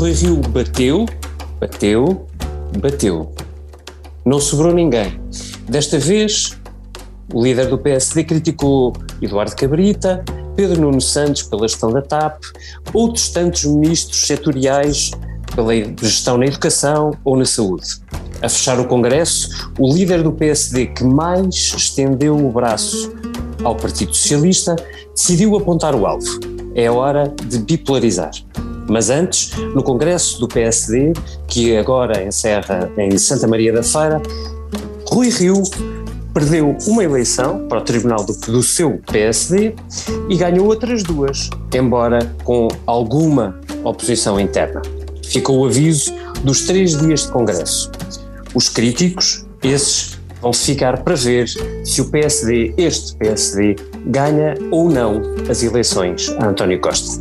Rui Rio bateu, bateu, bateu. Não sobrou ninguém. Desta vez, o líder do PSD criticou Eduardo Cabrita, Pedro Nuno Santos pela gestão da TAP, outros tantos ministros setoriais pela gestão na educação ou na saúde. A fechar o Congresso, o líder do PSD que mais estendeu o braço ao Partido Socialista decidiu apontar o alvo. É hora de bipolarizar. Mas antes, no Congresso do PSD, que agora encerra em Santa Maria da Feira, Rui Rio perdeu uma eleição para o Tribunal do, do seu PSD e ganhou outras duas, embora com alguma oposição interna. Ficou o aviso dos três dias de Congresso. Os críticos, esses, vão ficar para ver se o PSD, este PSD, ganha ou não as eleições a António Costa.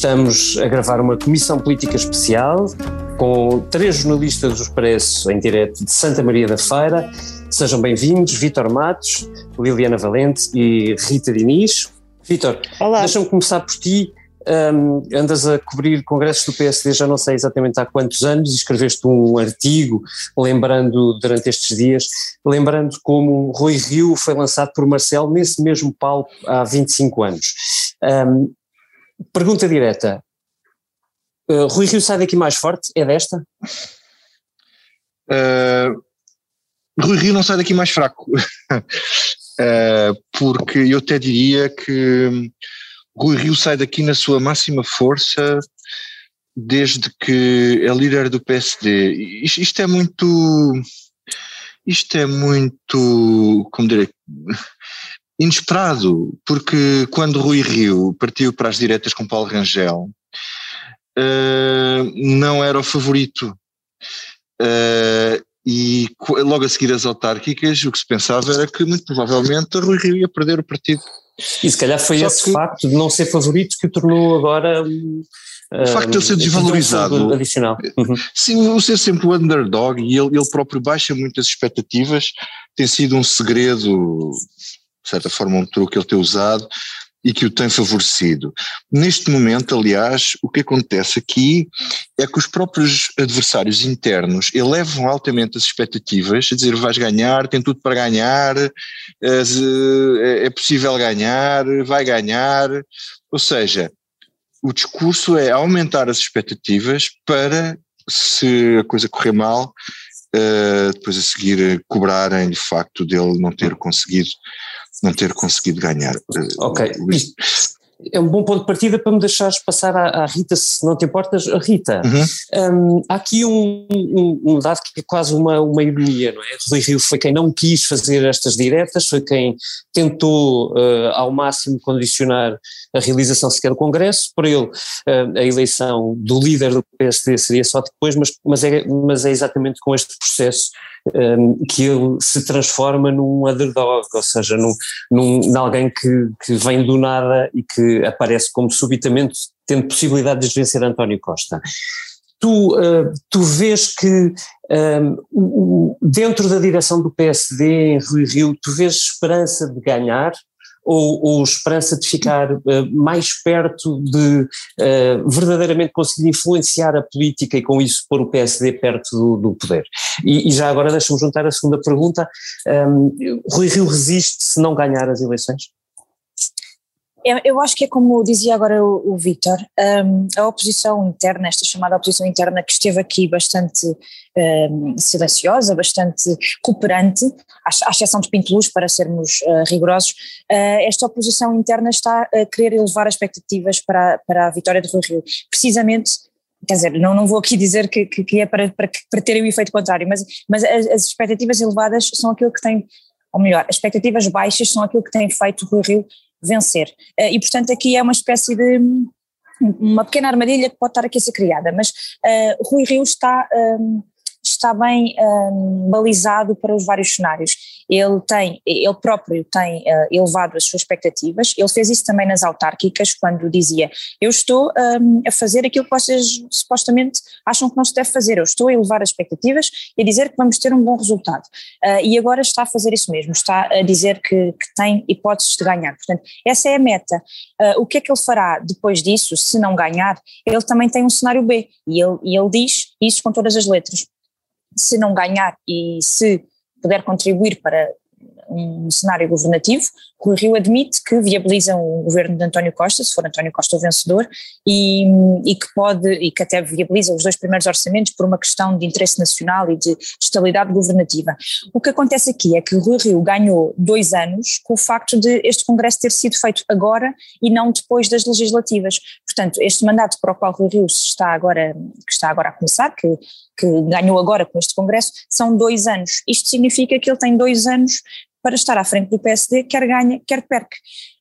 Estamos a gravar uma comissão política especial com três jornalistas do Expresso em direto de Santa Maria da Feira. Sejam bem-vindos, Vítor Matos, Liliana Valente e Rita Diniz. Vítor, deixa-me começar por ti. Um, andas a cobrir congressos do PSD já não sei exatamente há quantos anos e escreveste um artigo lembrando durante estes dias, lembrando como Rui Rio foi lançado por Marcelo nesse mesmo palco há 25 anos. Um, pergunta direta, Uh, Rui Rio sai daqui mais forte? É desta? Uh, Rui Rio não sai daqui mais fraco. uh, porque eu até diria que Rui Rio sai daqui na sua máxima força desde que é líder do PSD. Isto, isto é muito. Isto é muito. Como direi? Inesperado, porque quando Rui Rio partiu para as diretas com Paulo Rangel, uh, não era o favorito. Uh, e logo a seguir as autárquicas, o que se pensava era que muito provavelmente Rui Rio ia perder o partido. E se calhar foi Só esse que, facto de não ser favorito que o tornou agora um, o facto de ele ser desvalorizado. Adicional. Uhum. Sim, o ser sempre o underdog e ele, ele próprio baixa muitas expectativas, tem sido um segredo, certa forma um truque ele ter usado, e que o tem favorecido. Neste momento, aliás, o que acontece aqui é que os próprios adversários internos elevam altamente as expectativas, a dizer vais ganhar, tem tudo para ganhar, é, é possível ganhar, vai ganhar, ou seja, o discurso é aumentar as expectativas para, se a coisa correr mal, uh, depois a seguir cobrarem de facto dele não ter conseguido não ter conseguido ganhar. Eh, ok, é um bom ponto de partida para me deixares passar à, à Rita, se não te importas. Rita, uhum. um, há aqui um, um, um, dado que é quase uma, uma ironia, não é? Rui Rio foi quem não quis fazer estas diretas, foi quem tentou uh, ao máximo condicionar a realização sequer do Congresso, por ele uh, a eleição do líder do PSD seria só depois, mas, mas, é, mas é exatamente com este processo um, que ele se transforma num underdog, ou seja, num, num, alguém que, que vem do nada e que aparece como subitamente tendo possibilidade de vencer António Costa. Tu, uh, tu vês que um, dentro da direção do PSD em Rui Rio, tu vês esperança de ganhar ou, ou esperança de ficar uh, mais perto de uh, verdadeiramente conseguir influenciar a política e com isso pôr o PSD perto do, do poder? E, e, já agora deixa-me juntar a segunda pergunta, um, Rui Rio resiste se não ganhar as eleições? Eu, acho que é como dizia agora o, o Vítor, um, a oposição interna, esta chamada oposição interna que esteve aqui bastante um, silenciosa, bastante cooperante, à, à exceção de Pinto Luz, para sermos uh, rigorosos, uh, esta oposição interna está a querer elevar as expectativas para, para a vitória de Rui Rio, precisamente quer dizer, não, não vou aqui dizer que, que, que é para, para, para ter o efeito contrário, mas, mas as, as expectativas elevadas são aquilo que tem, ou melhor, as expectativas baixas são aquilo que tem feito o Rui Rio vencer. Eh, e, portanto, aqui é uma espécie de uma pequena armadilha que pode estar aqui a ser criada, mas uh, Rui Rio está, um, está bem um, balizado para os vários cenários. Ele tem, ele próprio tem uh, elevado as suas expectativas, ele fez isso também nas autárquicas, quando dizia, eu estou um, a fazer aquilo que vocês supostamente acham que não se deve fazer, eu estou a elevar as expectativas e a dizer que vamos ter um bom resultado. Uh, e agora está a fazer isso mesmo, está a dizer que, que tem hipóteses de ganhar. Portanto, essa é a meta. Uh, o que é que ele fará depois disso, se não ganhar? Ele também tem um cenário B, e ele, e ele diz isso com todas as letras. Se não ganhar e se puder contribuir para um cenário governativo, Rui Rio admite que viabilizam o governo de António Costa, se for António Costa o vencedor, e, e, que pode, e que até viabiliza os dois primeiros orçamentos por uma questão de interesse nacional e de estabilidade governativa. O que acontece aqui é que Rui Rio ganhou dois anos com o facto de este Congresso ter sido feito agora e não depois das legislativas. Portanto, este mandato para o qual Rui Rio está agora, que está agora a começar, que, que ganhou agora com este Congresso, são dois anos. Isto significa que ele tem dois anos para estar à frente do PSD, quer ganha, quer perca.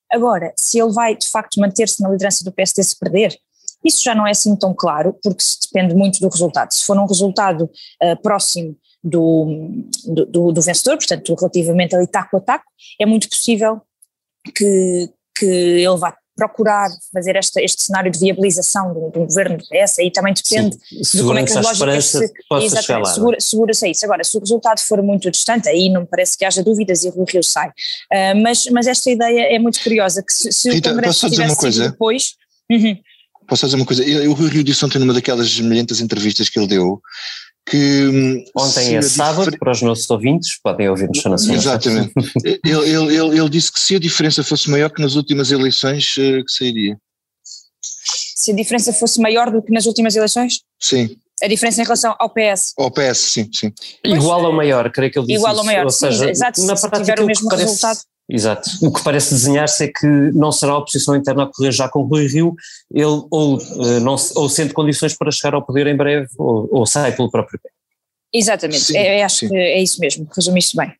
Agora, se ele vai de facto manter-se na liderança do PSD se perder, isso já não é assim tão claro, porque depende muito do resultado. Se for um resultado uh, próximo do, do, do, vencedor, portanto, relativamente ali taco a taco, é muito possível que, que ele vá procurar fazer esta, este cenário de viabilização de um, governo do PS, aí também depende Sim, de como é que as lógicas se, exatamente, segura, segura-se a isso. Agora, se o resultado for muito distante, aí não me parece que haja dúvidas e o Rio sai. Uh, mas, mas esta ideia é muito curiosa, que se, se Rita, o Congresso tivesse depois... Uhum. Posso dizer uma coisa? O Rio disse ontem numa daquelas milhentas entrevistas que ele deu que. Hum, Ontem é sábado, difer... para os nossos ouvintes, podem ouvir no Nacional. Exatamente. ele, ele, ele, ele, disse que se a diferença fosse maior que nas últimas eleições, eh, que sairia. Se a diferença fosse maior do que nas últimas eleições? Sim. A diferença em relação ao PS? Ao PS, sim, sim. Igual ou maior, creio que ele disse Igual ou maior, ou seja, sim, exato, na se tiver o mesmo parece... resultado Exato. O que parece desenhar-se é que não será a oposição interna a correr já com Rui Rio, ele ou, uh, não, ou sente condições para chegar ao poder em breve, ou, ou sai pelo próprio pé. Exatamente, sim, é, acho sim. que é isso mesmo, resumiste bem.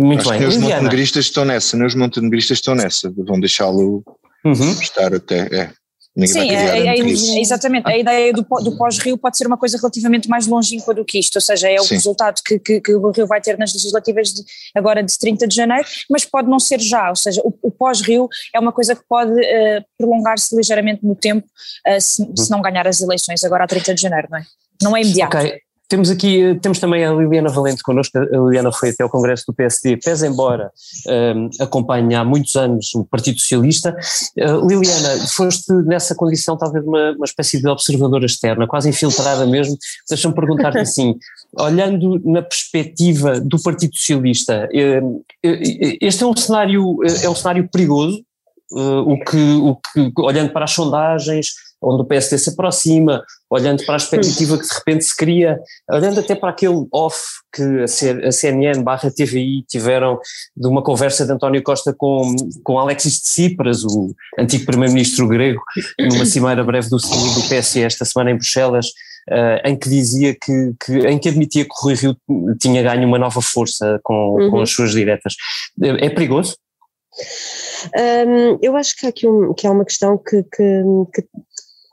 Muito acho bem. Que os montenegristas estão nessa, os montenegristas estão nessa, vão deixá-lo uhum. estar até. É. Sim, é, é, exatamente. A ideia do, do pós-Rio pode ser uma coisa relativamente mais longínqua do que isto, ou seja, é o Sim. resultado que, que, que, o Rio vai ter nas legislativas de, agora de 30 de janeiro, mas pode não ser já, ou seja, o, o pós-Rio é uma coisa que pode uh, prolongar-se ligeiramente no tempo uh, se, se, não ganhar as eleições agora a 30 de janeiro, não é? Não é imediato. Ok. Temos aqui, temos também a Liliana Valente connosco, a Liliana foi até ao Congresso do PSD, pese embora um, acompanhe há muitos anos o Partido Socialista. Uh, Liliana, foste nessa condição talvez uma, uma espécie de observadora externa, quase infiltrada mesmo, deixa-me perguntar-te assim, olhando na perspectiva do Partido Socialista, uh, este é um cenário, é um cenário perigoso, uh, o, que, o que, olhando para as sondagens, onde o PSD se aproxima, olhando para a expectativa que de repente se cria, olhando até para aquele off que a CNN barra TVI tiveram de uma conversa de António Costa com, com Alexis Tsipras, o antigo primeiro-ministro grego, numa cimeira breve do, do PSE esta semana em Bruxelas, uh, em que dizia que, que, em que admitia que o Rui Rio tinha ganho uma nova força com, uhum. com as suas diretas. É perigoso? Um, eu acho que há aqui um, que há uma questão que, que, que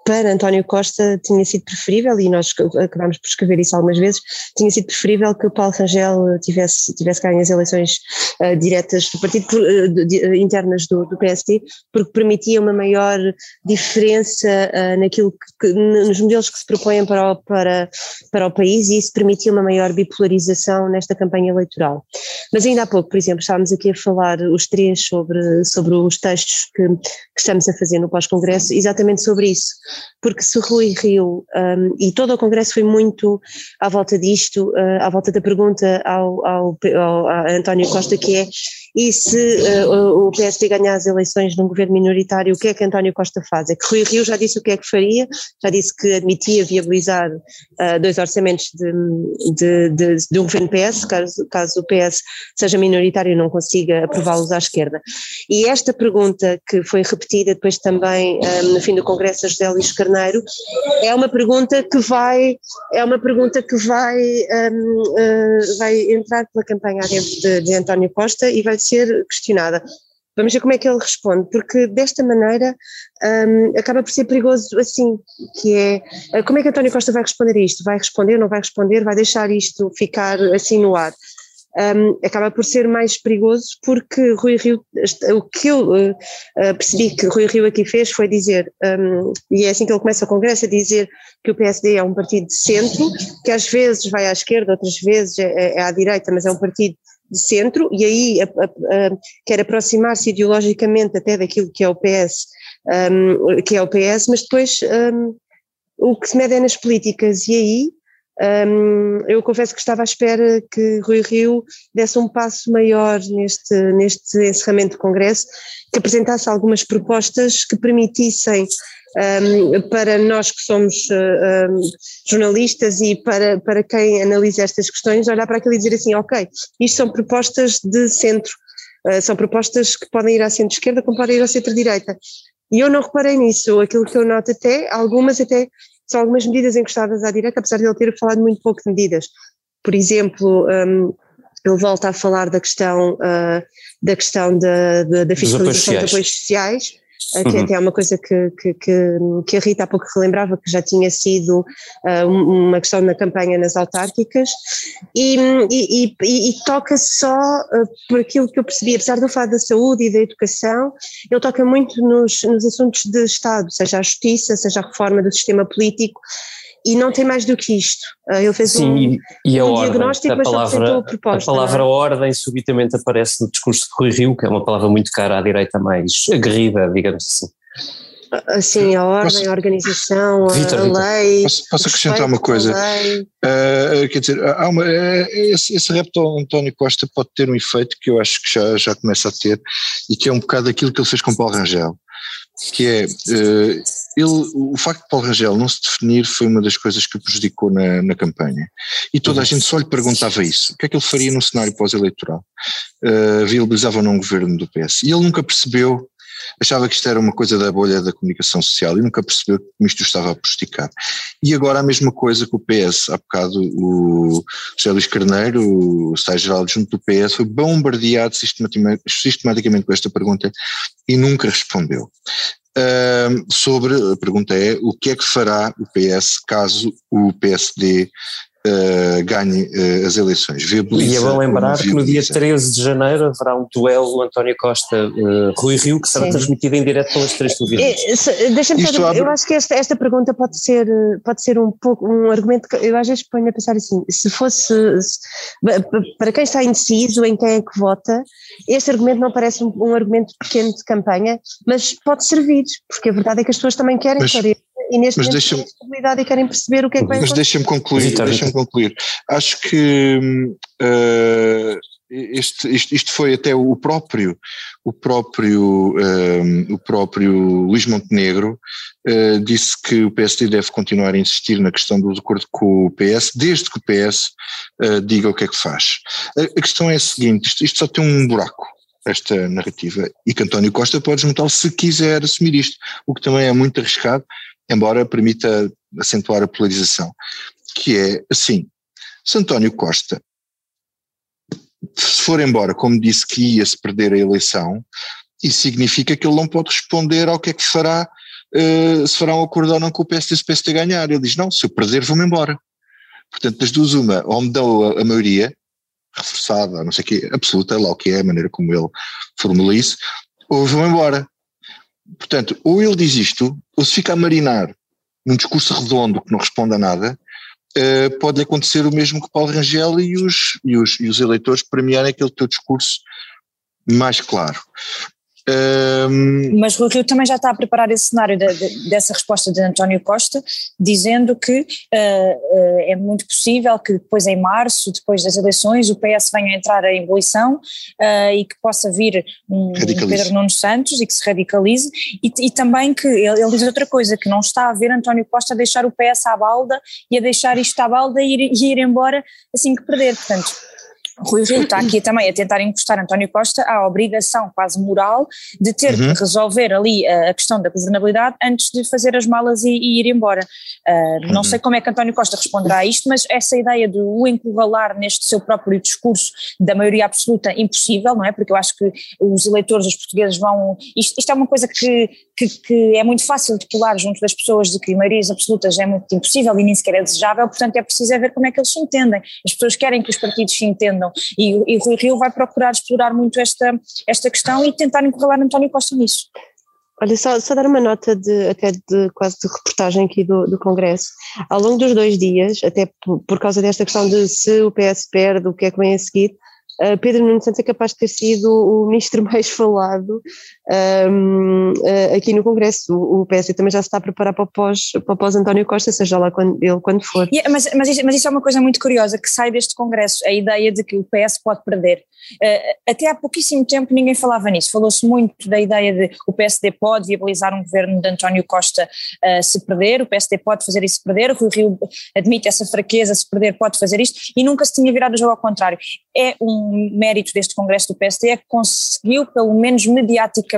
para António Costa tinha sido preferível, e nós acabámos por escrever isso algumas vezes, tinha sido preferível que o Paulo Rangel tivesse, tivesse ganho as eleições uh, diretas do partido, uh, de, uh, internas do, do, PSD, porque permitia uma maior diferença naquilo que, que, nos modelos que se propõem para o, para, para o país e isso permitia uma maior bipolarização nesta campanha eleitoral. Mas ainda há pouco, por exemplo, estávamos aqui a falar os três sobre, sobre os textos que, que estamos a fazer no pós-congresso, exatamente sobre isso porque se Rui Rio, um, e todo o Congresso foi muito à volta disto, uh, à volta da pergunta ao, ao, ao António Costa, que é e se uh, o PSD ganhar as eleições num governo minoritário, o que é que António Costa faz? É que Rui Rio já disse o que é que faria, já disse que admitia viabilizar uh, dois orçamentos de, de, de, de, um governo PS, caso, caso o PS seja minoritário e não consiga aprová-los à esquerda. E esta pergunta, que foi repetida depois também um, no fim do Congresso a José Luís Carneiro, é uma pergunta que vai, é uma pergunta que vai, um, uh, vai entrar pela campanha de, de António Costa e vai ser questionada. Vamos ver como é que ele responde, porque desta maneira um, acaba por ser perigoso assim, que é, uh, como é que António Costa vai responder a isto? Vai responder, não vai responder, vai deixar isto ficar assim no ar? Um, acaba por ser mais perigoso porque Rui Rio, o que eu uh, percebi que Rui Rio aqui fez foi dizer, um, e é assim que ele começa o Congresso, a dizer que o PSD é um partido de centro, que às vezes vai à esquerda, outras vezes é, é à direita, mas é um partido de centro e aí a, a, a, quer aproximar-se ideologicamente até daquilo que é o PS, um, que é o PS, mas depois um, o que se mede é nas políticas e aí um, eu confesso que estava à espera que Rui Rio desse um passo maior neste, neste encerramento do Congresso, que apresentasse algumas propostas que permitissem um, para nós que somos uh, um, jornalistas e para, para quem analisa estas questões, olhar para aquilo e dizer assim, ok, isto são propostas de centro, uh, são propostas que podem ir à centro-esquerda como podem ir à centro-direita. E eu não reparei nisso, aquilo que eu noto até, algumas até, são algumas medidas encostadas à direita, apesar de ele ter falado muito pouco de medidas. Por exemplo, um, ele volta a falar da questão, uh, da, questão da, da, da fiscalização dos apoios sociais, que até é uma coisa que, que, que, que, a Rita há pouco relembrava, que já tinha sido uh, uma questão na campanha nas autárquicas, e, e, e, e toca só uh, por aquilo que eu percebi, apesar do falar da saúde e da educação, ele toca muito nos, nos assuntos de Estado, seja a justiça, seja a reforma do sistema político, e não tem mais do que isto. Ah, ele fez Sim, um, e, e a um ordem, diagnóstico, a palavra, a, proposta, a palavra é? ordem subitamente aparece no discurso de Rui Rio, que é uma palavra muito cara à direita mais aguerrida, digamos assim. Assim, a ordem, posso, a organização, Victor, a lei. Posso, posso acrescentar uma coisa? Uh, quer dizer, há uma, uh, esse, esse repto António Costa pode ter um efeito que eu acho que já, já começa a ter e que é um bocado aquilo que ele fez com Paulo Rangel que é uh, ele, o facto de Paulo Rangel não se definir foi uma das coisas que o prejudicou na, na campanha. E toda a gente só lhe perguntava isso. O que é que ele faria num cenário pós-eleitoral? Uh, viabilizava ou não um governo do PS? E ele nunca percebeu achava que isto era uma coisa da bolha da comunicação social e nunca percebeu que isto estava a prejudicar. E agora a mesma coisa que o PS, há bocado o José Luís Carneiro, o Estado-Geral junto do PS, foi bombardeado sistematicamente com esta pergunta e nunca respondeu. Sobre, a pergunta é, o que é que fará o PS caso o PSD uh, ganhe uh, as eleições. Viabiliza, e é bom lembrar que no dia 13 de janeiro haverá um duelo António Costa-Rui uh, Rio que será Sim. transmitido em direto pelas três televisões. Deixa-me abre... eu acho que esta, esta pergunta pode ser, pode ser um pouco um argumento que eu às vezes ponho a pensar assim, se fosse, se, para quem está indeciso em quem é que vota, este argumento não parece um, um argumento pequeno de campanha, mas pode servir, porque a verdade é que as pessoas também querem mas, saber e neste mas momento têm estabilidade e querem perceber o que é que vai Mas deixa-me concluir, deixa-me concluir. Acho que uh, este, isto, isto, foi até o próprio, o próprio, uh, o próprio Luís Montenegro uh, disse que o PSD deve continuar a insistir na questão do acordo com o PS, desde que o PS diga o que é que faz. A, a questão é a seguinte, isto, isto só tem um buraco esta narrativa e que António Costa pode desmontá-lo se quiser assumir isto, o que também é muito arriscado, embora permita acentuar a polarização, que é assim, se António Costa se for embora, como disse que ia se perder a eleição, isso significa que ele não pode responder ao que é que fará, uh, se fará um acordo ou não com o PSD se o PSD ganhar. Ele diz, não, se eu perder vou-me embora. Portanto, das duas uma, ou me dão a, maioria, reforçada, não sei o quê, absoluta, lá o que é, a maneira como ele formula isso, ou vou-me embora. Portanto, ou ele diz isto, ou se fica a marinar num discurso redondo que não responde a nada, uh, pode acontecer o mesmo que Paulo Rangel e os, e os, e os eleitores premiarem aquele teu discurso mais claro. Um... Mas Rui Rio também já está a preparar esse cenário de, de, dessa resposta de António Costa, dizendo que uh, uh, é muito possível que depois em março, depois das eleições, o PS venha a entrar em ebulição uh, e que possa vir um, um, Pedro Nuno Santos e que se radicalize, e, e também que ele, ele, diz outra coisa, que não está a ver António Costa a deixar o PS à balda e a deixar isto à balda e ir, e ir embora assim que perder, portanto Rui Rio está aqui também a tentar encostar António Costa à obrigação quase moral de ter uhum. que resolver ali a, questão da governabilidade antes de fazer as malas e, e ir embora. Uh, uhum. Não sei como é que António Costa responderá a isto, mas essa ideia de o encurralar neste seu próprio discurso da maioria absoluta, impossível, não é? Porque eu acho que os eleitores, os portugueses vão. Isto, isto é uma coisa que, que, que, é muito fácil de pular junto das pessoas de que maiorias absolutas é muito impossível e nem sequer é desejável, portanto é preciso é ver como é que eles se entendem. As pessoas querem que os partidos se entendam e, e Rui Rio vai procurar explorar muito esta, esta questão e tentar encurralar António Costa nisso. Olha, só, só, dar uma nota de até de quase de reportagem aqui do, do Congresso. Ao longo dos dois dias, até por, por, causa desta questão de se o PS perde, o que é que vem a seguir, uh, Pedro Nuno Santos é capaz de ter sido o ministro mais falado um, uh, aqui no Congresso. O, o PS também já se está a preparar para o pós, para o pós António Costa, seja lá quando, ele quando for. Yeah, mas, mas, isso, mas isso é uma coisa muito curiosa que sai deste Congresso, a ideia de que o PS pode perder. Uh, até há pouquíssimo tempo ninguém falava nisso, falou-se muito da ideia de o PSD pode viabilizar um governo de António Costa uh, se perder, o PSD pode fazer isso se perder, o Rui Rio admite essa fraqueza, se perder pode fazer isto, e nunca se tinha virado o jogo ao contrário. É um mérito deste Congresso do PSD, é que conseguiu, pelo menos mediaticamente,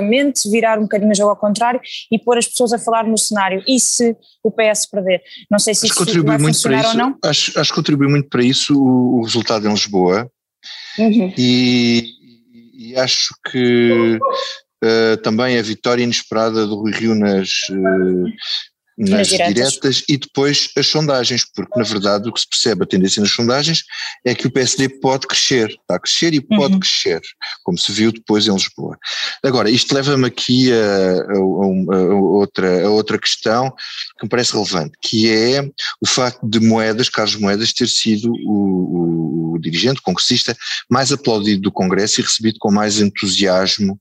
virar um bocadinho o jogo ao contrário e pôr as pessoas a falar no cenário. E se o PS perder? Não sei se acho isso vai funcionar ou não. Acho, acho que contribui muito para isso o, o resultado em Lisboa, Uhum. E, e, acho que uh, também a vitória inesperada do Rui Rio nas, uh, nas diretas. diretas. e depois as sondagens, porque na verdade o que se percebe a tendência nas sondagens é que o PSD pode crescer, está a crescer e pode uhum. crescer, como se viu depois em Lisboa. Agora, isto leva-me aqui a, a, a, a, outra, a outra questão que me parece relevante, que é o facto de Moedas, Carlos Moedas, ter sido o, o, o dirigente, o congressista, mais aplaudido do Congresso e recebido com mais entusiasmo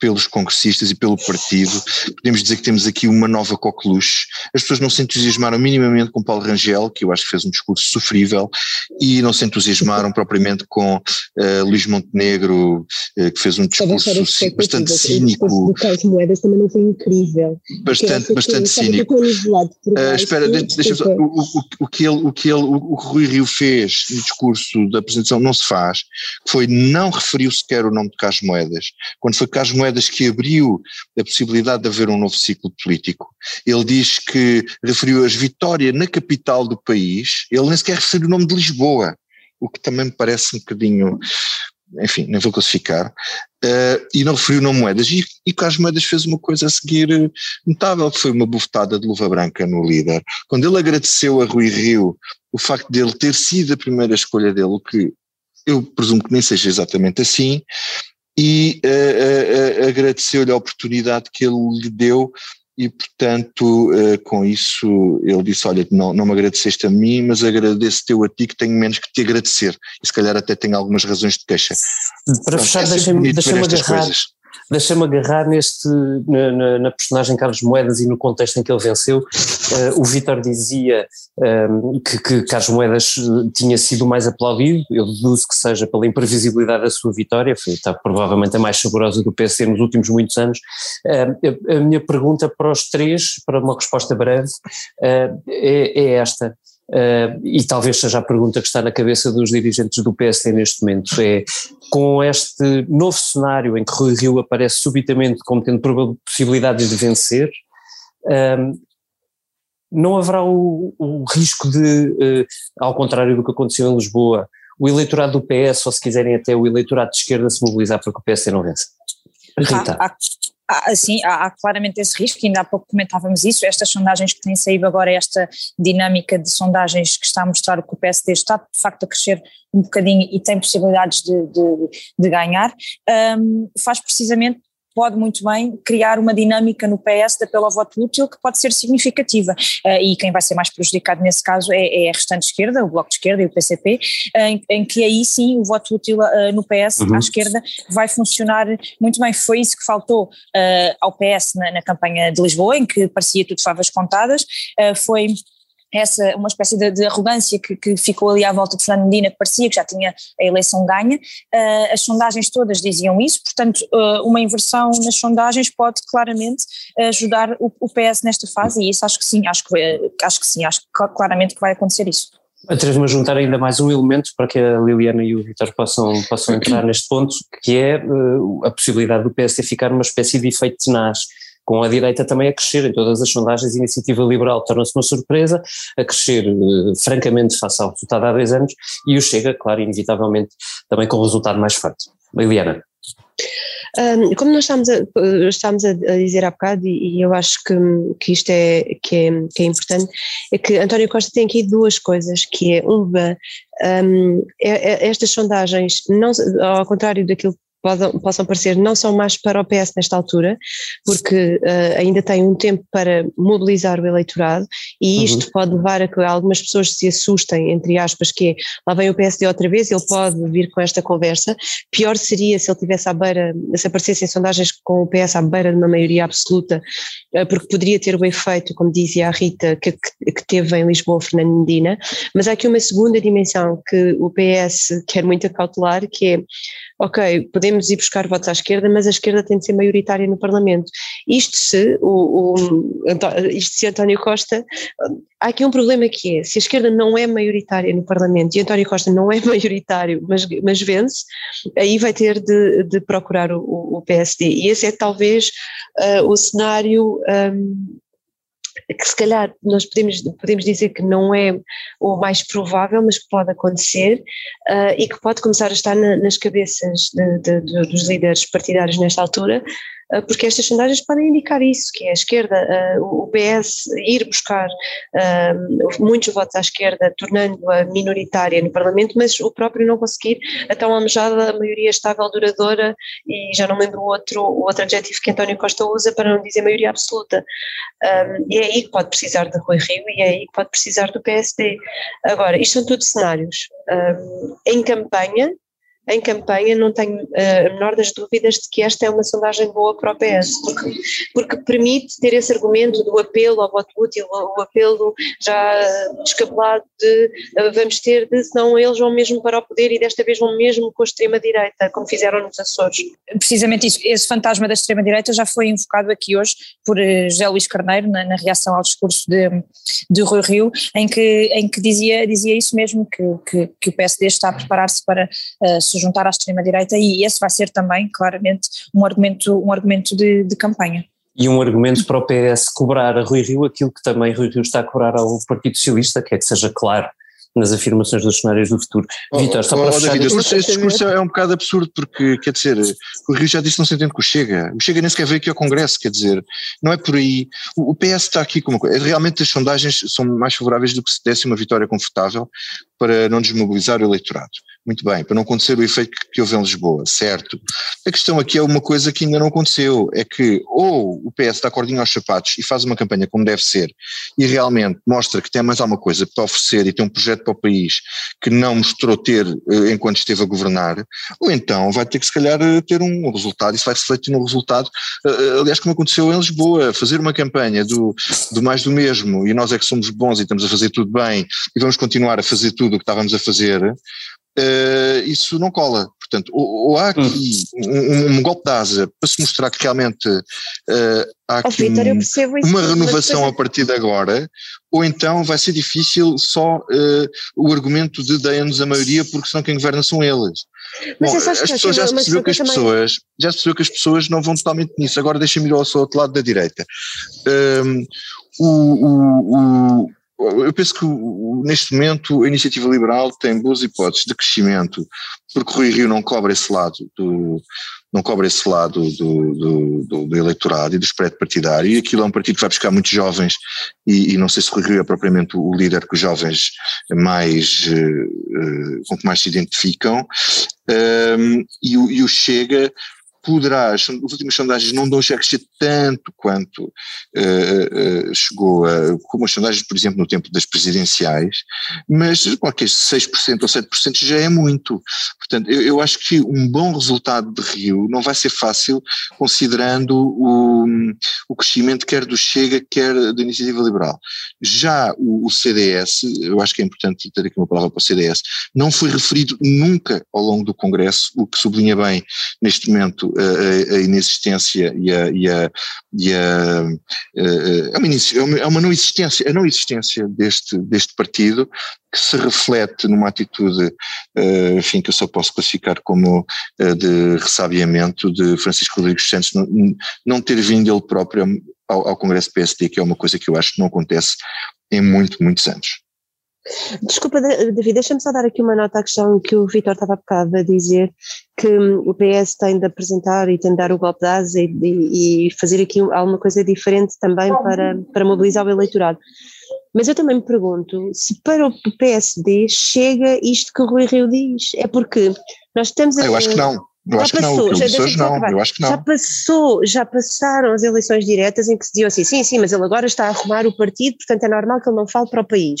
pelos congressistas e pelo partido. Podemos dizer que temos aqui uma nova coqueluche. As pessoas não se entusiasmaram minimamente com Paulo Rangel, que eu acho que fez um discurso sofrível, e não se entusiasmaram propriamente com uh, Luís Montenegro, uh, que fez um discurso bastante cínico. O do Moedas também não foi incrível. Bastante, bastante cínico. Uh, espera, deixa só, o, o, o, que ele, o que ele, o, o que Rui Rio fez no discurso da apresentação não se faz, foi não referiu sequer o nome de Carlos Moedas. Quando foi Carlos Moedas Moedas que abriu a possibilidade de haver um novo ciclo político. Ele diz que referiu as vitórias na capital do país, ele nem sequer referiu o nome de Lisboa, o que também me parece um bocadinho, enfim, nem vou classificar, uh, e não referiu o nome Moedas. E, e Carlos Moedas fez uma coisa a seguir eh, notável, que foi uma bufetada de luva branca no líder. Quando ele agradeceu a Rui Rio o facto dele ter sido a primeira escolha dele, o que eu presumo que nem seja exatamente assim, e uh, uh, agradeceu-lhe a oportunidade que ele lhe deu e portanto com isso ele disse, olha, não, não me agradeceste a mim, mas agradeço-te a ti que tenho menos que te agradecer e se calhar até tenho algumas razões de queixa. Para fechar, é deixa-me deixa agarrar, coisas deixa-me agarrar neste, na, na, na, personagem Carlos Moedas e no contexto em que ele venceu. Uh, o Vítor dizia um, ehm, que, que, Carlos Moedas eh, tinha sido mais aplaudido, eu deduzo que seja pela imprevisibilidade da sua vitória, foi, está provavelmente a mais saborosa do PC nos últimos muitos anos. Uh, a minha pergunta para os três, para uma resposta breve, uh, é, é esta. Uh, e talvez seja a pergunta que está na cabeça dos dirigentes do PSD neste momento, é com este novo cenário em que Rui Rio aparece subitamente como tendo possibilidade de vencer, um, não haverá o, o risco de, uh, ao contrário do que aconteceu em Lisboa, o eleitorado do PS, ou se quiserem até o eleitorado de esquerda se mobilizar para que o PSD não vença? Rita. Há, há, há, sim, há, há, claramente esse risco, ainda há pouco comentávamos isso, estas sondagens que têm saído agora, esta dinâmica de sondagens que está a mostrar que o PSD está de facto a crescer um bocadinho e tem possibilidades de, de, de ganhar, um, faz precisamente pode muito bem criar uma dinâmica no PS de apelo ao voto útil que pode ser significativa. Uh, e quem vai ser mais prejudicado nesse caso é, é, a restante esquerda, o Bloco de Esquerda e o PCP, em, em que aí sim o voto útil uh, no PS uhum. à esquerda vai funcionar muito bem. Foi isso que faltou uh, ao PS na, na, campanha de Lisboa, em que parecia tudo favas contadas, foi essa uma espécie de, de arrogância que, que, ficou ali à volta de Fernando Medina, que parecia que já tinha a eleição ganha. Uh, as sondagens todas diziam isso, portanto, uh, uma inversão nas sondagens pode claramente ajudar o, o, PS nesta fase, e isso acho que sim, acho que, acho que sim, acho que claramente que vai acontecer isso. Atrevo-me a juntar ainda mais um elemento para que a Liliana e o Vitor possam, possam entrar neste ponto, que é uh, a possibilidade do PSD ficar uma espécie de efeito tenaz, com a direita também a crescer em todas as sondagens, a iniciativa liberal torna-se uma surpresa, a crescer uh, francamente face ao resultado há dois anos, e o Chega, claro, inevitavelmente, também com o resultado mais forte. Liliana. Como nós estamos a, estamos a, dizer há bocado, e, e, eu acho que, que isto é que, é que é importante, é que António Costa tem aqui duas coisas, que é uma, um, é, é, estas sondagens, não, ao contrário daquilo possam, possam parecer não são mais para o PS nesta altura, porque uh, ainda tem um tempo para mobilizar o eleitorado e uhum. isto uhum. pode levar a que algumas pessoas se assustem, entre aspas, que é, lá vem o PSD outra vez, ele pode vir com esta conversa. Pior seria se ele tivesse à beira, se aparecesse em sondagens com o PS à beira de uma maioria absoluta, uh, porque poderia ter o efeito, como dizia a Rita, que, que, que teve em Lisboa Fernando Medina, mas há aqui uma segunda dimensão que o PS quer muito acautelar, que é ok, podemos ir buscar votos à esquerda, mas a esquerda tem de ser maioritária no Parlamento. Isto se, o, o, isto se António Costa, há aqui um problema que é, se a esquerda não é maioritária no Parlamento e António Costa não é maioritário, mas, mas vence, aí vai ter de, de procurar o, o, PSD. E esse é talvez uh, o cenário um, que se calhar nós podemos, podemos dizer que não é o mais provável, mas que pode acontecer uh, e que pode começar a estar na, nas cabeças de, de, de, dos líderes partidários nesta altura, porque estas sondagens podem indicar isso, que é a esquerda, ah, o PS ir buscar ah, muitos votos à esquerda, tornando-a minoritária no Parlamento, mas o próprio não conseguir a tão almejada maioria estável, duradoura, e já não lembro o outro, o outro adjetivo que António Costa usa para não dizer maioria absoluta. E é aí que pode precisar de Rui Rio e é aí que pode precisar do PSD. Agora, isto são todos cenários. Em campanha, em campanha, não tenho uh, a menor das dúvidas de que esta é uma sondagem boa para o PS, porque, porque permite ter esse argumento do apelo ao voto útil, o apelo já descabelado de uh, vamos ter de, senão eles vão mesmo para o poder e desta vez vão mesmo com a extrema-direita, como fizeram nos Açores. Precisamente isso, esse fantasma da extrema-direita já foi invocado aqui hoje por uh, José Luís Carneiro, na, na, reação ao discurso de, de Rui Rio, em que, em que dizia, dizia isso mesmo, que, que, que o PSD está a preparar-se para uh, juntar à extrema-direita e esse vai ser também, claramente, um argumento, um argumento de, de campanha e um argumento para o PS cobrar a Rui Rio aquilo que também Rui Rio está a cobrar ao Partido Socialista, que é que seja claro nas afirmações dos cenários do futuro. Oh, Vitor, só oh, para oh, fechar... David, este, este discurso é um bocado absurdo porque, quer dizer, o Rio já disse não se entende com o Chega, o Chega nem sequer veio aqui ao Congresso, quer dizer, não é por aí, o, o PS está aqui com uma coisa, realmente as sondagens são mais favoráveis do que se desse uma vitória confortável para não desmobilizar o eleitorado. Muito bem, para não acontecer o efeito que houve em Lisboa, certo. A questão aqui é uma coisa que ainda não aconteceu, é que ou o PS dá cordinha aos sapatos e faz uma campanha como deve ser e realmente mostra que tem mais alguma coisa para oferecer e tem um projeto para o país que não mostrou ter eh, enquanto esteve a governar, ou então vai ter que se calhar eh, ter um resultado, isso vai refletir no resultado, eh, aliás como aconteceu em Lisboa, fazer uma campanha do, do mais do mesmo e nós é que somos bons e estamos a fazer tudo bem e vamos continuar a fazer tudo o que estávamos a fazer, uh, isso não cola. Portanto, ou, ou há aqui hum. um, um, golpe de asa para se mostrar que realmente uh, há aqui oh, Victor, um, uma renovação a partir de agora, ou então vai ser difícil só uh, o argumento de deem-nos a maioria porque senão quem governa são eles. Bom, as pessoas já se percebeu que as pessoas já se percebeu que as pessoas não vão totalmente nisso. Agora deixa-me ir ao outro lado da direita. Um, o, o, o eu penso que neste momento a iniciativa liberal tem boas hipóteses de crescimento, porque Rui Rio não cobra esse lado do, não cobra esse lado do, do, do, do eleitorado e do spread partidário, e aquilo é um partido que vai buscar muitos jovens, e, e não sei se Rui Rio é propriamente o líder que os jovens mais, uh, com que mais se identificam, um, e, o, e o Chega poderá, as últimas sondagens não dão crescer tanto quanto uh, uh, chegou a, como as sondagens, por exemplo, no tempo das presidenciais, mas qualquer 6% ou 7% já é muito. Portanto, eu, eu, acho que um bom resultado de Rio não vai ser fácil, considerando o, o crescimento quer do Chega, quer da Iniciativa Liberal. Já o, o CDS, eu acho que é importante ter aqui uma palavra para o CDS, não foi referido nunca ao longo do Congresso, o que sublinha bem neste momento a, a inexistência e a, e a, e a, é, uma, é uma não existência, a não existência deste, deste partido que se reflete numa atitude, uh, enfim, que eu só posso classificar como uh, de ressabiamento de Francisco Rodrigues Santos, não, não ter vindo ele próprio ao, ao Congresso PSD, que é uma coisa que eu acho que não acontece em muito, muitos anos. Desculpa, David, deixa-me só dar aqui uma nota à questão que o Vitor estava a dizer, que hum, o PS tem de apresentar e tem de dar o golpe de asa e, e fazer aqui alguma coisa diferente também para, para mobilizar o eleitorado. Mas eu também me pergunto se para o PSD chega isto que o Rui Rio diz. É porque nós estamos a. Eu acho que não. Eu já acho passou, que não, já, hoje não, eu acho que não. Já passou, já passaram as eleições diretas em que se dizia assim, sim, sim, mas ele agora está a arrumar o partido, portanto é normal que ele não fale para o país.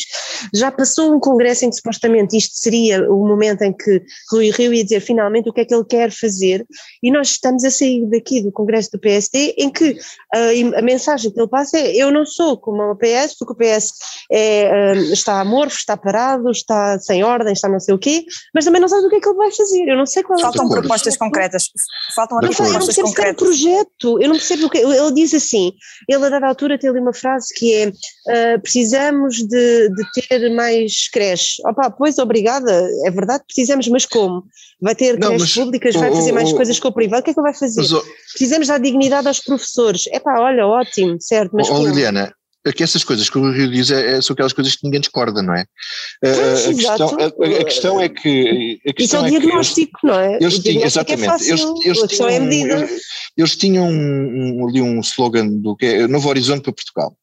Já passou um congresso em que supostamente isto seria o momento em que Rui Rio ia dizer finalmente o que é que ele quer fazer e nós estamos a sair daqui do congresso do PSD em que a, a mensagem que ele passa é eu não sou como o PS, porque o PS é, hum, está amorfo, está parado, está sem ordem, está não sei o quê, mas também não sabe o que é que ele vai fazer, eu não sei qual é Faltam propostas concretas. Faltam as propostas eu não percebo concretas. É um projeto, eu não percebo o que. Ele diz assim: ele a dada altura tem ali uma frase que é: uh, precisamos de, de, ter mais creches. Opa, pois obrigada, é verdade, precisamos, mas como? Vai ter não, creches mas, públicas, vai oh, fazer mais oh, coisas com o privado, o que é que ele vai fazer? Mas, oh, precisamos dar dignidade aos professores. É pá, olha, ótimo, certo, mas. Oh, Liliana, é que essas coisas que o Rio diz é, é, são aquelas coisas que ninguém discorda, não é? Pois, a, questão, a, a, questão, é que. A questão Isso é o diagnóstico, é não é? Eles tinham, é exatamente. É fácil, eles, eles, tinham, é eles, eles tinham um, um, ali um slogan do que é Novo Horizonte para Portugal.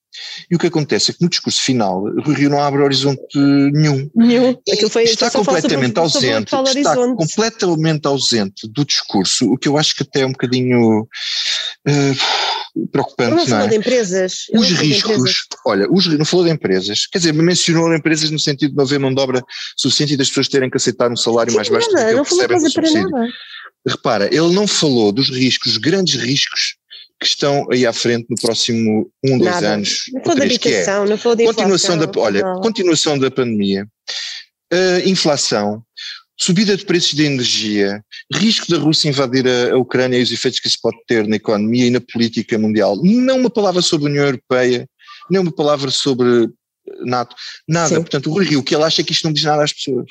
E o que acontece é que no discurso final o Rio não abre horizonte nenhum. Nenhum. Foi, está completamente ausente, está completamente ausente do discurso, o que eu acho que até é um bocadinho uh, preocupante. Não, não falou é? de empresas. Os riscos, empresas. olha, os, não falou de empresas, quer dizer, mencionou empresas no sentido de não haver mão de obra suficiente e das pessoas terem que aceitar um salário Sim, mais baixo nada, do que recebem no subsídio. Nada. Repara, ele não falou dos riscos, os grandes riscos que estão aí à frente no próximo um, dois Nada. anos. Não foi da habitação, é, não foi da continuação da, Olha, não. continuação da pandemia, uh, inflação, subida de preços de energia, risco da Rússia invadir a, a, Ucrânia e os efeitos que isso pode ter na economia e na política mundial. Não uma palavra sobre a União Europeia, nem uma palavra sobre NATO, nada. Sim. Portanto, o Rui Rio, o que ele acha é que isto não diz nada às pessoas.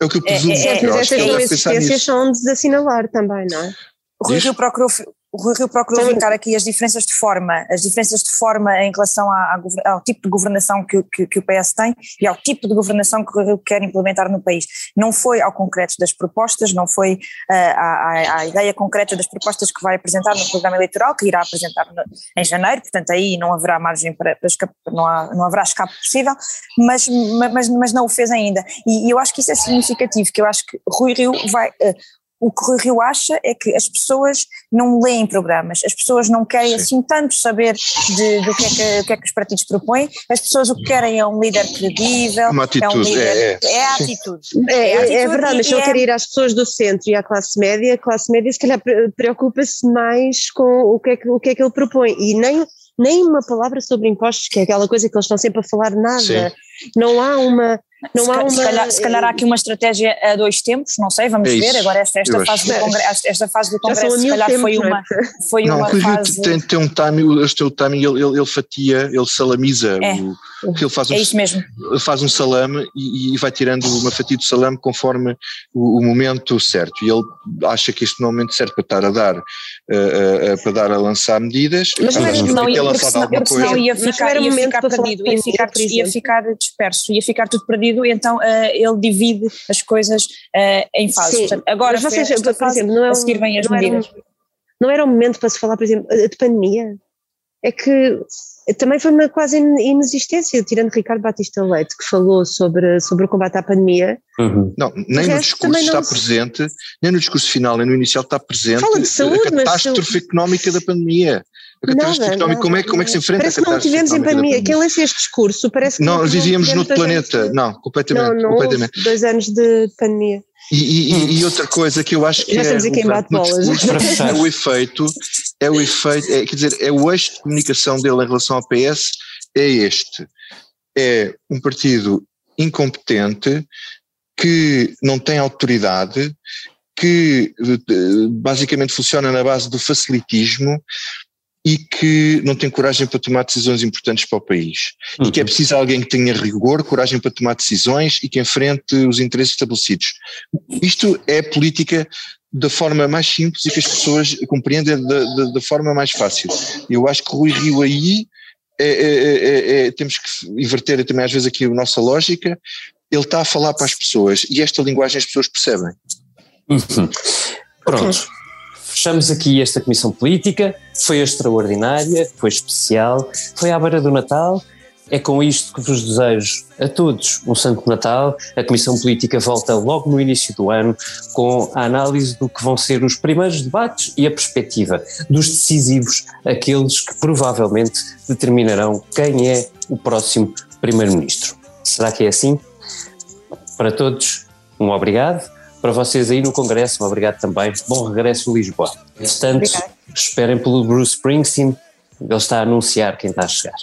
É o que eu presumo. É, é, é, mas essas existências são de desassinalar também, não é? O Rui Rio procurou o Rui Rio procurou vincar aqui as diferenças de forma, as diferenças de forma em relação à, à, ao tipo de governação que, que, que, o PS tem e ao tipo de governação que o Rui Rio quer implementar no país. Não foi ao concreto das propostas, não foi uh, à, à, ideia concreta das propostas que vai apresentar no programa eleitoral, que irá apresentar no, em janeiro, portanto aí não haverá margem para, para escape, não, há, não haverá escape possível, mas, mas, mas não o fez ainda. E, e, eu acho que isso é significativo, que eu acho que Rui Rio vai, uh, o que o Rio acha é que as pessoas não leem programas, as pessoas não querem Sim. assim tanto saber de, do que é que, que, é que os partidos propõem, as pessoas o que querem é um líder credível, Uma atitude, é, um líder, é, é. é a atitude. É, é, a atitude é verdade, mas se ele quer ir às pessoas do centro e à classe média, a classe média se calhar preocupa-se mais com o que, é que, o que é que ele propõe e nem nem uma palavra sobre impostos, que é aquela coisa que eles estão sempre a falar nada. Sim. Não há uma não se, há uma... se, calhar, se calhar há aqui uma estratégia a dois tempos, não sei, vamos é ver. Agora, esta, esta, fase do congresso, esta fase do Congresso, se calhar tempos, foi uma, foi não, uma fase. Tem, tem um timing, este é o timing, ele, ele, ele fatia, ele salamiza. É. O, ele faz um, é isso mesmo. faz um salame e, e, vai tirando uma fatia do salame conforme o, o, momento certo. E ele acha que este não é o momento certo para estar a dar, uh, uh, para dar a lançar medidas. Mas não, não, não ia, ia ficar, ia ficar perdido, ia ficar, ia ficar disperso, ia ficar tudo perdido, e então uh, ele divide as coisas em fases. Portanto, agora, mas vocês, por fase, exemplo, não é um, a seguir as medidas. Era um, não era um momento para se falar, por exemplo, de pandemia? É que também foi uma quase inexistência, tirando Ricardo Batista Leite, que falou sobre, sobre o combate à pandemia. Uhum. Não, nem no discurso está se... presente, nem no discurso final, nem no inicial está presente Fala de saúde, a catástrofe mas... económica da pandemia. Catástrofe nada, económica, como, é, como é que se enfrenta parece a catástrofe Parece que não tivemos em pandemia. Quem lê este discurso parece que não, não vivíamos no planeta. Não, completamente. Não, não completamente. dois anos de pandemia. E, e, e, outra coisa que eu acho que é, discurso, é o efeito, é o efeito, é, quer dizer, é o eixo de comunicação dele em relação ao PS é este, é um partido incompetente que não tem autoridade, que basicamente funciona na base do facilitismo e que não tem coragem para tomar decisões importantes para o país. Uhum. E que é preciso alguém que tenha rigor, coragem para tomar decisões e que enfrente os interesses estabelecidos. Isto é política da forma mais simples e que as pessoas compreendem da, da, da forma mais fácil. Eu acho que o Rui Rio aí é, é, é, é, temos que inverter também às vezes aqui a nossa lógica. Ele está a falar para as pessoas e esta linguagem as pessoas percebem. Uhum. Pronto. Fechamos aqui esta comissão política. Foi extraordinária, foi especial, foi à beira do Natal é com isto que vos desejo a todos um Santo Natal. A Comissão Política volta logo no início do ano com a análise do que vão ser os primeiros debates e a perspectiva dos decisivos, aqueles que provavelmente determinarão quem é o próximo Primeiro-Ministro. Será que é assim? Para todos, um obrigado. Para vocês aí no Congresso, obrigado também. Bom regresso a Lisboa. Portanto, esperem pelo Bruce Springsteen, ele está a anunciar quem está a chegar.